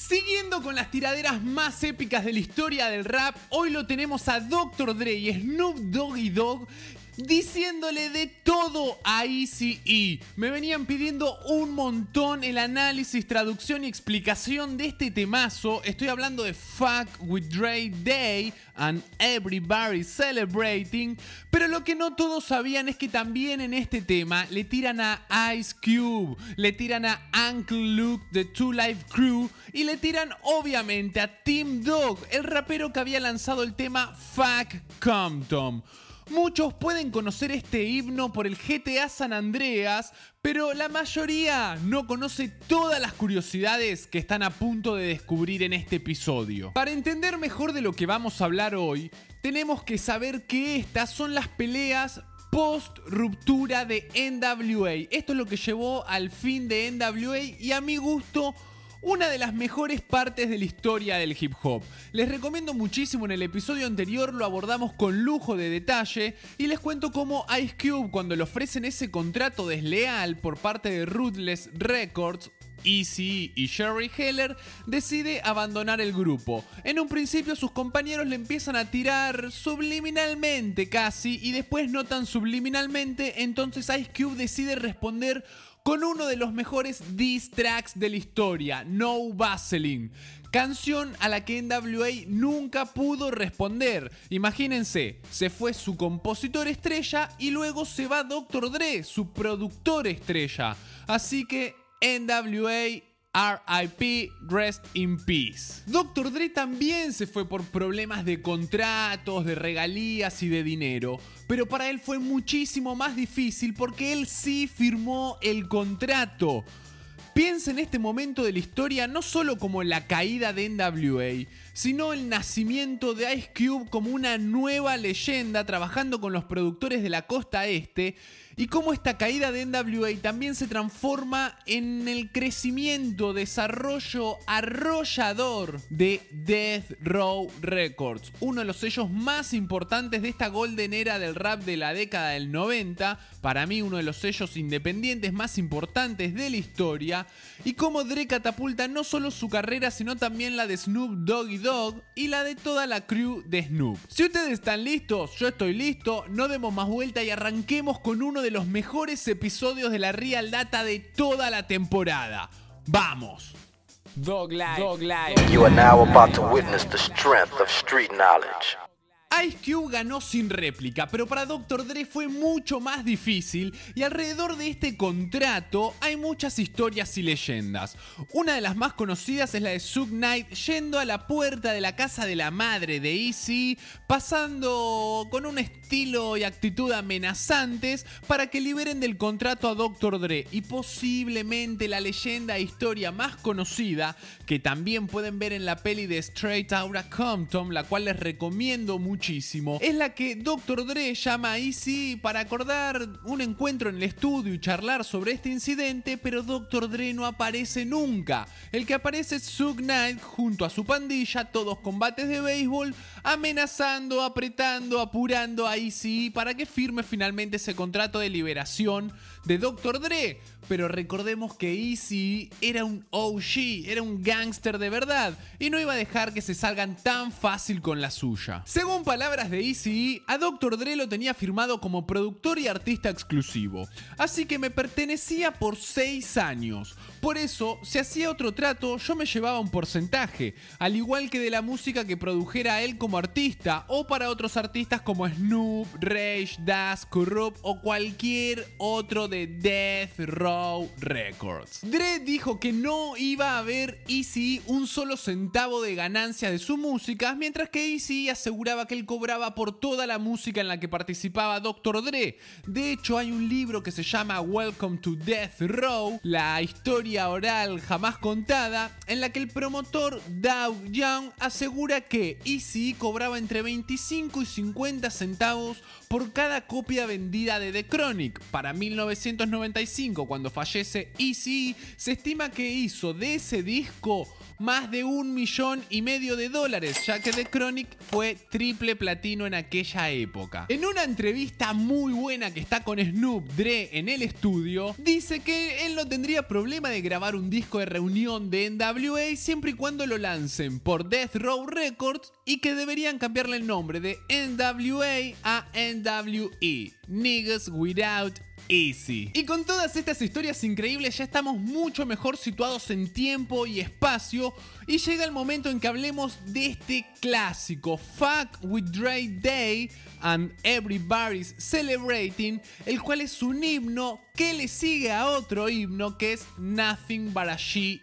Siguiendo con las tiraderas más épicas de la historia del rap, hoy lo tenemos a Dr. Dre y Snoop Doggy Dogg diciéndole de todo a Easy E. Me venían pidiendo un montón el análisis, traducción y explicación de este temazo. Estoy hablando de Fuck with Dre Day and Everybody Celebrating. Pero lo que no todos sabían es que también en este tema le tiran a Ice Cube, le tiran a Uncle Luke de Two Life Crew y le tiran obviamente a Team Dog, el rapero que había lanzado el tema Fuck Compton. Muchos pueden conocer este himno por el GTA San Andreas, pero la mayoría no conoce todas las curiosidades que están a punto de descubrir en este episodio. Para entender mejor de lo que vamos a hablar hoy, tenemos que saber que estas son las peleas post ruptura de NWA. Esto es lo que llevó al fin de NWA y a mi gusto una de las mejores partes de la historia del hip hop. Les recomiendo muchísimo, en el episodio anterior lo abordamos con lujo de detalle y les cuento cómo Ice Cube cuando le ofrecen ese contrato desleal por parte de Ruthless Records, Easy y Sherry Heller decide abandonar el grupo. En un principio sus compañeros le empiezan a tirar subliminalmente casi y después no tan subliminalmente, entonces Ice Cube decide responder con uno de los mejores diss tracks de la historia, No Vaseline. Canción a la que NWA nunca pudo responder. Imagínense, se fue su compositor estrella y luego se va Dr. Dre, su productor estrella. Así que NWA RIP, Rest in Peace. Dr. Dre también se fue por problemas de contratos, de regalías y de dinero, pero para él fue muchísimo más difícil porque él sí firmó el contrato. Piensa en este momento de la historia no solo como la caída de NWA, sino el nacimiento de Ice Cube como una nueva leyenda trabajando con los productores de la costa este y cómo esta caída de NWA también se transforma en el crecimiento, desarrollo arrollador de Death Row Records, uno de los sellos más importantes de esta golden era del rap de la década del 90, para mí uno de los sellos independientes más importantes de la historia, y cómo Dre catapulta no solo su carrera, sino también la de Snoop Doggy Dogg y la de toda la crew de Snoop. Si ustedes están listos, yo estoy listo, no demos más vuelta y arranquemos con uno de los mejores episodios de la Real Data de toda la temporada. ¡Vamos! Dog Life. Dog Life. You are now about to witness the strength of street knowledge. Ice Cube ganó sin réplica, pero para Dr. Dre fue mucho más difícil y alrededor de este contrato hay muchas historias y leyendas. Una de las más conocidas es la de Suge Knight yendo a la puerta de la casa de la madre de Easy, pasando con un estilo y actitud amenazantes para que liberen del contrato a Dr. Dre y posiblemente la leyenda e historia más conocida que también pueden ver en la peli de Straight Outta Compton, la cual les recomiendo mucho es la que Dr. Dre llama a Easy para acordar un encuentro en el estudio y charlar sobre este incidente, pero Dr. Dre no aparece nunca. El que aparece es Suge Knight junto a su pandilla, todos combates de béisbol, amenazando, apretando, apurando a Easy para que firme finalmente ese contrato de liberación de Dr. Dre. Pero recordemos que Easy era un OG, era un gángster de verdad y no iba a dejar que se salgan tan fácil con la suya. Según palabras de Easy, a Dr. Dre lo tenía firmado como productor y artista exclusivo, así que me pertenecía por 6 años. Por eso, si hacía otro trato, yo me llevaba un porcentaje, al igual que de la música que produjera él como artista o para otros artistas como Snoop, Rage, Das, Corrupt o cualquier otro de Death Row Records. Dre dijo que no iba a haber Easy un solo centavo de ganancia de su música, mientras que Easy aseguraba que cobraba por toda la música en la que participaba Dr. Dre. De hecho, hay un libro que se llama Welcome to Death Row, la historia oral jamás contada, en la que el promotor Doug Young asegura que Easy cobraba entre 25 y 50 centavos por cada copia vendida de The Chronic. Para 1995, cuando fallece Easy, se estima que hizo de ese disco más de un millón y medio de dólares, ya que The Chronic fue triple platino en aquella época. En una entrevista muy buena que está con Snoop Dre en el estudio, dice que él no tendría problema de grabar un disco de reunión de NWA siempre y cuando lo lancen por Death Row Records y que deberían cambiarle el nombre de NWA a NWE, Niggas Without Easy. Y con todas estas historias increíbles ya estamos mucho mejor situados en tiempo y espacio y llega el momento en que hablemos de este clásico Fuck with Dre Day and Everybody's Celebrating, el cual es un himno que le sigue a otro himno que es Nothing But a She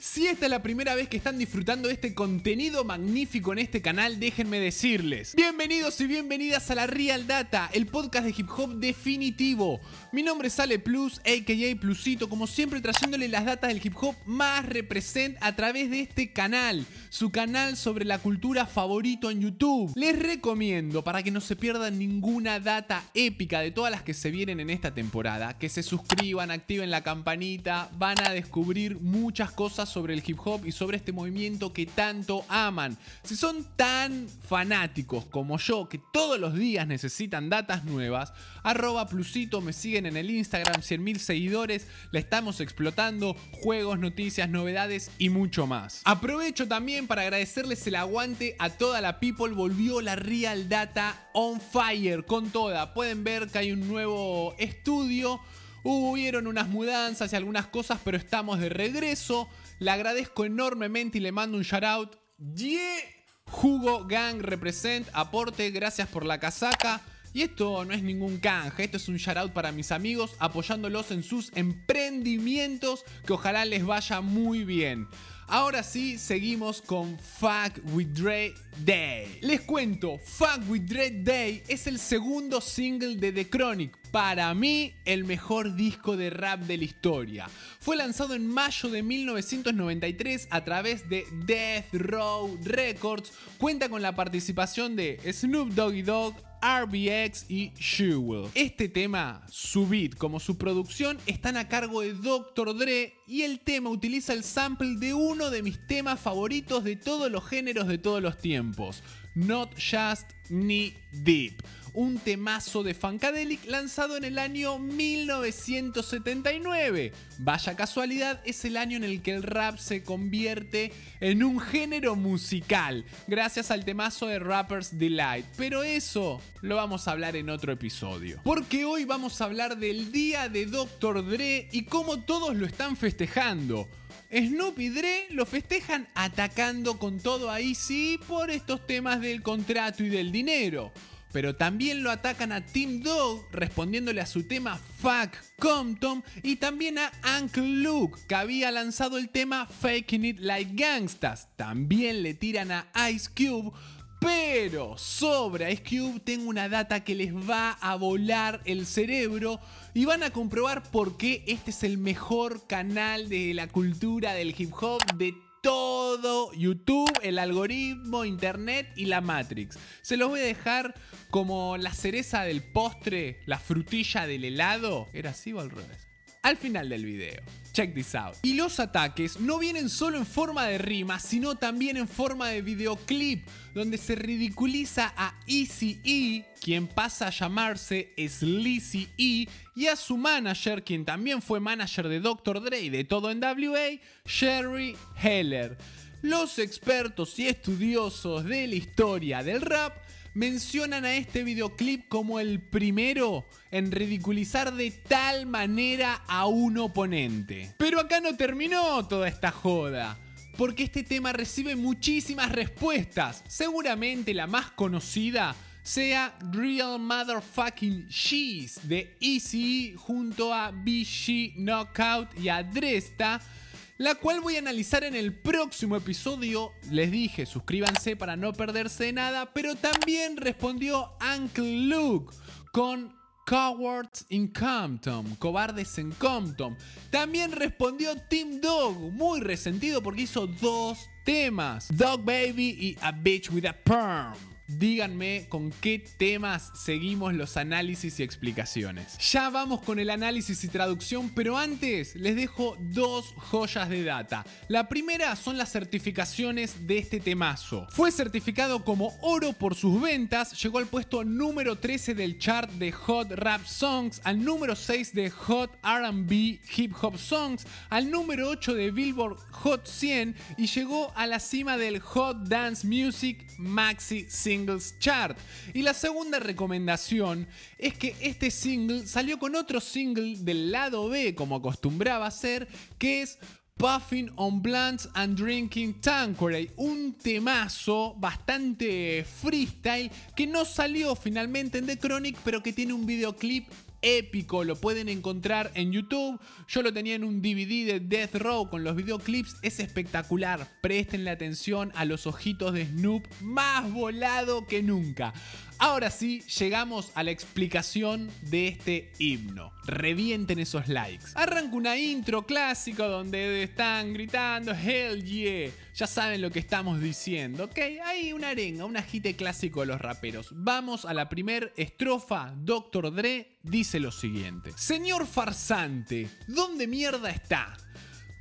si esta es la primera vez que están disfrutando de este contenido magnífico en este canal, déjenme decirles. Bienvenidos y bienvenidas a la Real Data, el podcast de hip hop definitivo. Mi nombre es Ale Plus, aka Plusito, como siempre trayéndole las datas del hip hop más represent a través de este canal, su canal sobre la cultura favorito en YouTube. Les recomiendo, para que no se pierdan ninguna data épica de todas las que se vienen en esta temporada, que se suscriban, activen la campanita, van a descubrir mucho cosas sobre el hip hop y sobre este movimiento que tanto aman. Si son tan fanáticos como yo, que todos los días necesitan datas nuevas, arroba plusito, me siguen en el Instagram, 100.000 seguidores, la estamos explotando, juegos, noticias, novedades y mucho más. Aprovecho también para agradecerles el aguante a toda la people, volvió la Real Data on fire con toda. Pueden ver que hay un nuevo estudio Hubieron unas mudanzas y algunas cosas, pero estamos de regreso. Le agradezco enormemente y le mando un shout out. Yeah. Jugo Gang Represent, aporte, gracias por la casaca. Y esto no es ningún canje, esto es un shout out para mis amigos apoyándolos en sus emprendimientos que ojalá les vaya muy bien. Ahora sí, seguimos con Fuck with Dre Day. Les cuento, Fuck with Dre Day es el segundo single de The Chronic. Para mí, el mejor disco de rap de la historia. Fue lanzado en mayo de 1993 a través de Death Row Records. Cuenta con la participación de Snoop Doggy Dogg, RBX y Jewel. Este tema, su beat como su producción, están a cargo de Dr. Dre y el tema utiliza el sample de uno de mis temas favoritos de todos los géneros de todos los tiempos, Not Just Ni Deep un temazo de Funkadelic lanzado en el año 1979. Vaya casualidad, es el año en el que el rap se convierte en un género musical, gracias al temazo de Rappers Delight. Pero eso lo vamos a hablar en otro episodio. Porque hoy vamos a hablar del día de Dr. Dre y cómo todos lo están festejando. Snoop y Dre lo festejan atacando con todo a Easy por estos temas del contrato y del dinero pero también lo atacan a Team Dog respondiéndole a su tema Fuck Compton y también a Uncle Luke que había lanzado el tema Faking It Like Gangstas. También le tiran a Ice Cube. Pero sobre Ice Cube tengo una data que les va a volar el cerebro y van a comprobar por qué este es el mejor canal de la cultura del hip hop de todo YouTube, el algoritmo, internet y la Matrix. Se los voy a dejar como la cereza del postre, la frutilla del helado. ¿Era así o al revés? Al final del video. Check this out. Y los ataques no vienen solo en forma de rima, sino también en forma de videoclip, donde se ridiculiza a Easy E, quien pasa a llamarse Sleazy E, y a su manager, quien también fue manager de Dr. Dre y de todo en WA, Sherry Heller. Los expertos y estudiosos de la historia del rap mencionan a este videoclip como el primero en ridiculizar de tal manera a un oponente. Pero acá no terminó toda esta joda. Porque este tema recibe muchísimas respuestas. Seguramente la más conocida sea Real Motherfucking Cheese de Easy junto a BG Knockout y a Dresta la cual voy a analizar en el próximo episodio. Les dije, suscríbanse para no perderse nada, pero también respondió Uncle Luke con Cowards in Compton, Cobardes en Compton. También respondió Team Dog, muy resentido porque hizo dos temas, Dog Baby y A Bitch with a Perm. Díganme con qué temas seguimos los análisis y explicaciones. Ya vamos con el análisis y traducción, pero antes les dejo dos joyas de data. La primera son las certificaciones de este temazo. Fue certificado como oro por sus ventas, llegó al puesto número 13 del chart de Hot Rap Songs, al número 6 de Hot RB Hip Hop Songs, al número 8 de Billboard Hot 100 y llegó a la cima del Hot Dance Music Maxi Chart. Y la segunda recomendación es que este single salió con otro single del lado B, como acostumbraba ser, que es Puffing on Blunts and Drinking Tanqueray, un temazo bastante freestyle que no salió finalmente en The Chronic, pero que tiene un videoclip épico, lo pueden encontrar en YouTube. Yo lo tenía en un DVD de Death Row con los videoclips, es espectacular. Prestenle atención a los ojitos de Snoop, más volado que nunca. Ahora sí, llegamos a la explicación de este himno. Revienten esos likes. Arranca una intro clásica donde están gritando Hell yeah. Ya saben lo que estamos diciendo, ¿ok? Hay una arenga, un agite clásico de los raperos. Vamos a la primer estrofa. Dr. Dre dice lo siguiente: Señor farsante, ¿dónde mierda está?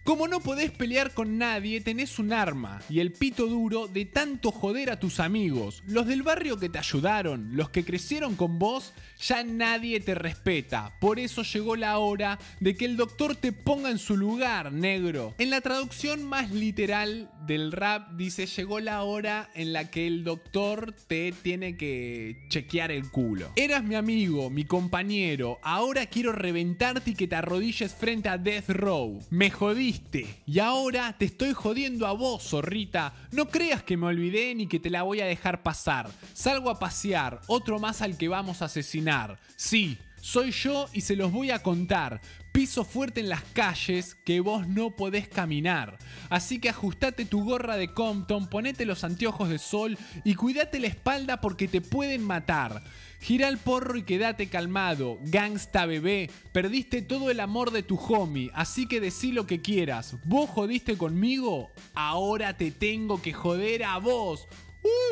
Como no podés pelear con nadie, tenés un arma y el pito duro de tanto joder a tus amigos. Los del barrio que te ayudaron, los que crecieron con vos, ya nadie te respeta. Por eso llegó la hora de que el doctor te ponga en su lugar, negro. En la traducción más literal del rap dice, llegó la hora en la que el doctor te tiene que chequear el culo. Eras mi amigo, mi compañero, ahora quiero reventarte y que te arrodilles frente a Death Row. Me jodiste y ahora te estoy jodiendo a vos, zorrita. No creas que me olvidé ni que te la voy a dejar pasar. Salgo a pasear, otro más al que vamos a asesinar. Sí, soy yo y se los voy a contar. Piso fuerte en las calles que vos no podés caminar. Así que ajustate tu gorra de Compton, ponete los anteojos de sol y cuídate la espalda porque te pueden matar. Gira el porro y quédate calmado, gangsta bebé. Perdiste todo el amor de tu homie, así que decí lo que quieras. ¿Vos jodiste conmigo? Ahora te tengo que joder a vos.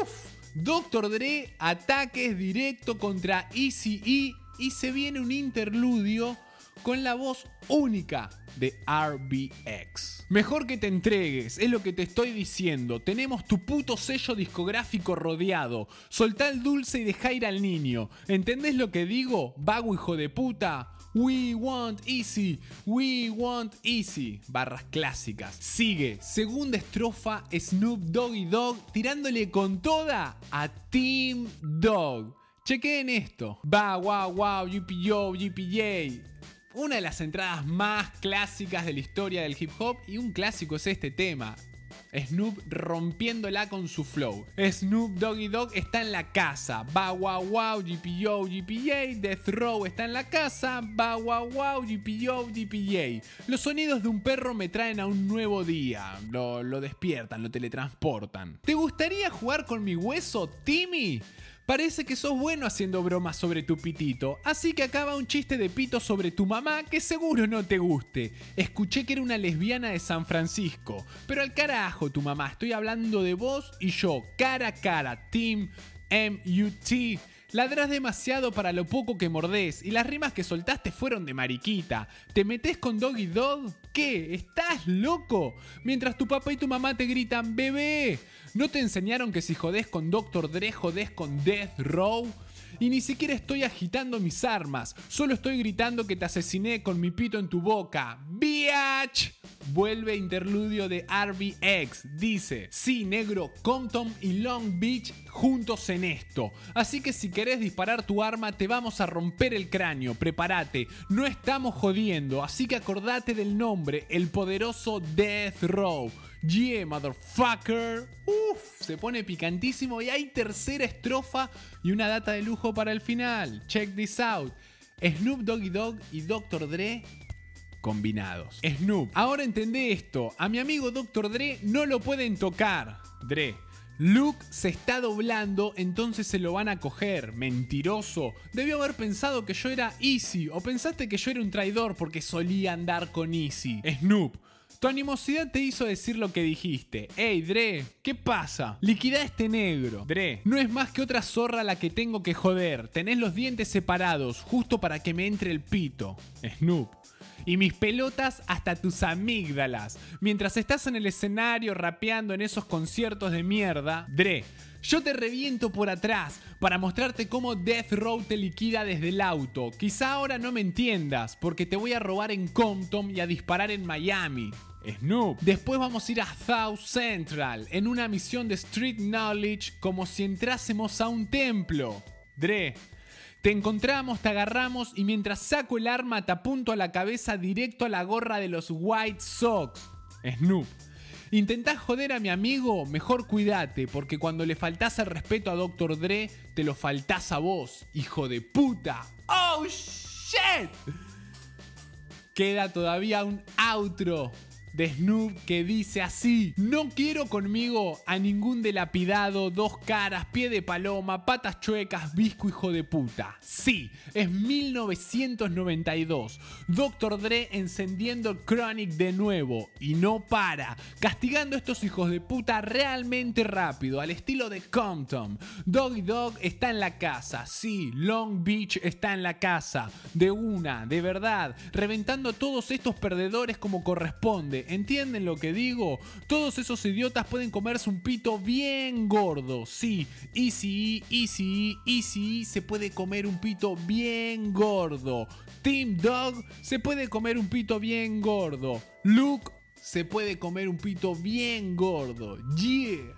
Uf. Doctor Dre, ataques directo contra Easy E y se viene un interludio con la voz única de RBX. Mejor que te entregues, es lo que te estoy diciendo. Tenemos tu puto sello discográfico rodeado. Soltá el dulce y deja ir al niño. ¿Entendés lo que digo? Vago hijo de puta. We want easy, we want easy. Barras clásicas. Sigue, segunda estrofa, Snoop Doggy Dog tirándole con toda a Team Dog. Chequeen esto. Va, wow, wow, yo, GPJ una de las entradas más clásicas de la historia del hip hop y un clásico es este tema. Snoop rompiéndola con su flow. Snoop Doggy Dog está en la casa. Ba wow wow, GPO, GPA. Death Row está en la casa. Ba wow wow, GPO, GPA. Los sonidos de un perro me traen a un nuevo día. Lo, lo despiertan, lo teletransportan. ¿Te gustaría jugar con mi hueso, Timmy? Parece que sos bueno haciendo bromas sobre tu pitito, así que acaba un chiste de pito sobre tu mamá que seguro no te guste. Escuché que era una lesbiana de San Francisco, pero al carajo tu mamá, estoy hablando de vos y yo, cara a cara, Team MUT. Ladrás demasiado para lo poco que mordés y las rimas que soltaste fueron de mariquita. ¿Te metes con Doggy Dog? ¿Qué? ¿Estás loco? Mientras tu papá y tu mamá te gritan, bebé. ¿No te enseñaron que si jodés con Dr. Dre jodés con Death Row? Y ni siquiera estoy agitando mis armas, solo estoy gritando que te asesiné con mi pito en tu boca. ¡Biatch! Vuelve interludio de RBX. Dice, sí, negro, Compton y Long Beach juntos en esto. Así que si querés disparar tu arma, te vamos a romper el cráneo. Prepárate, no estamos jodiendo. Así que acordate del nombre, el poderoso Death Row. Yeah, motherfucker. Uf, se pone picantísimo y hay tercera estrofa y una data de lujo para el final. Check this out. Snoop Doggy Dog y Dr. Dre combinados. Snoop, ahora entendé esto. A mi amigo Dr. Dre no lo pueden tocar. Dre. Luke se está doblando, entonces se lo van a coger. Mentiroso. Debió haber pensado que yo era Easy. O pensaste que yo era un traidor porque solía andar con Easy. Snoop. Tu animosidad te hizo decir lo que dijiste. Ey, Dre, ¿qué pasa? Liquida este negro. Dre, no es más que otra zorra la que tengo que joder. Tenés los dientes separados, justo para que me entre el pito. Snoop y mis pelotas hasta tus amígdalas. Mientras estás en el escenario rapeando en esos conciertos de mierda, Dre, yo te reviento por atrás para mostrarte cómo Death Row te liquida desde el auto. Quizá ahora no me entiendas, porque te voy a robar en Compton y a disparar en Miami. Snoop. Después vamos a ir a South Central en una misión de Street Knowledge como si entrásemos a un templo. Dre, te encontramos, te agarramos y mientras saco el arma te apunto a la cabeza directo a la gorra de los White Sox. Snoop. ¿Intentás joder a mi amigo? Mejor cuídate, porque cuando le faltás el respeto a Dr. Dre, te lo faltás a vos, hijo de puta. ¡Oh, shit! Queda todavía un outro de Snoop que dice así: No quiero conmigo a ningún delapidado, dos caras, pie de paloma, patas chuecas, visco hijo de puta. Sí, es 1992. Dr. Dre encendiendo Chronic de nuevo y no para, castigando a estos hijos de puta realmente rápido, al estilo de Compton. Doggy Dog está en la casa, sí, Long Beach está en la casa, de una, de verdad, reventando a todos estos perdedores como corresponde ¿Entienden lo que digo? Todos esos idiotas pueden comerse un pito bien gordo. Sí, Easy, Easy, Easy se puede comer un pito bien gordo. Team Dog se puede comer un pito bien gordo. Luke se puede comer un pito bien gordo. Yeah.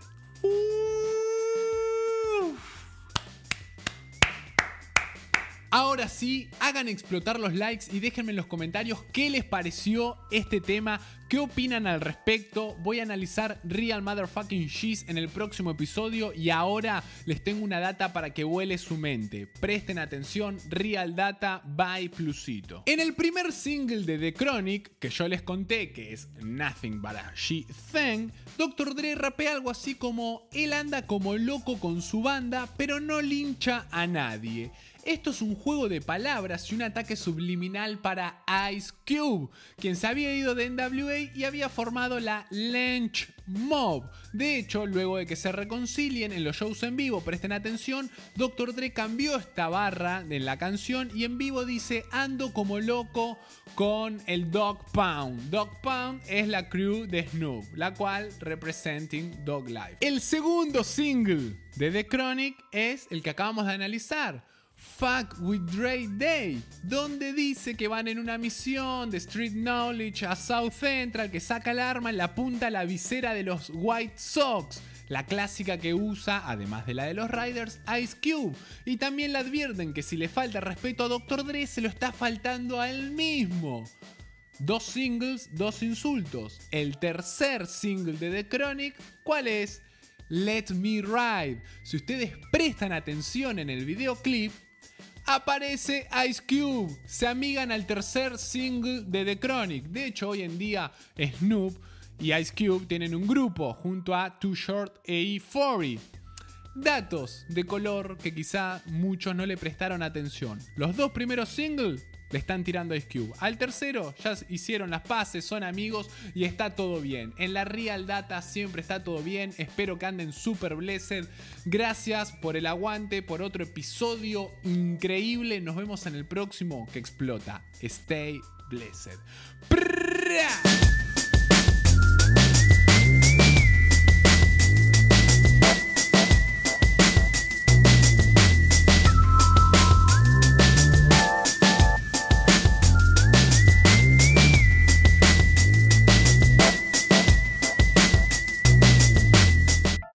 Ahora sí, hagan explotar los likes y déjenme en los comentarios qué les pareció este tema, qué opinan al respecto. Voy a analizar Real Motherfucking Cheese en el próximo episodio y ahora les tengo una data para que vuele su mente. Presten atención, Real Data by Plusito. En el primer single de The Chronic, que yo les conté que es Nothing But a She Thing, Dr. Dre rapea algo así como él anda como loco con su banda, pero no lincha a nadie. Esto es un juego de palabras y un ataque subliminal para Ice Cube, quien se había ido de NWA y había formado la Lynch Mob. De hecho, luego de que se reconcilien en los shows en vivo, presten atención, Dr. Dre cambió esta barra en la canción y en vivo dice ando como loco con el Dog Pound. Dog Pound es la crew de Snoop, la cual representing Dog Life. El segundo single de The Chronic es el que acabamos de analizar. Fuck with Dre Day, donde dice que van en una misión de Street Knowledge a South Central, que saca el arma en la punta a la visera de los White Sox, la clásica que usa, además de la de los Riders, Ice Cube. Y también le advierten que si le falta respeto a Dr. Dre, se lo está faltando a él mismo. Dos singles, dos insultos. El tercer single de The Chronic, ¿cuál es? Let Me Ride. Si ustedes prestan atención en el videoclip, aparece Ice Cube. Se amigan al tercer single de The Chronic. De hecho, hoy en día Snoop y Ice Cube tienen un grupo junto a Too Short e 40 Datos de color que quizá muchos no le prestaron atención. Los dos primeros singles le están tirando Ice Cube. Al tercero ya hicieron las paces, son amigos y está todo bien. En la Real Data siempre está todo bien. Espero que anden super blessed. Gracias por el aguante, por otro episodio increíble. Nos vemos en el próximo que explota. Stay blessed.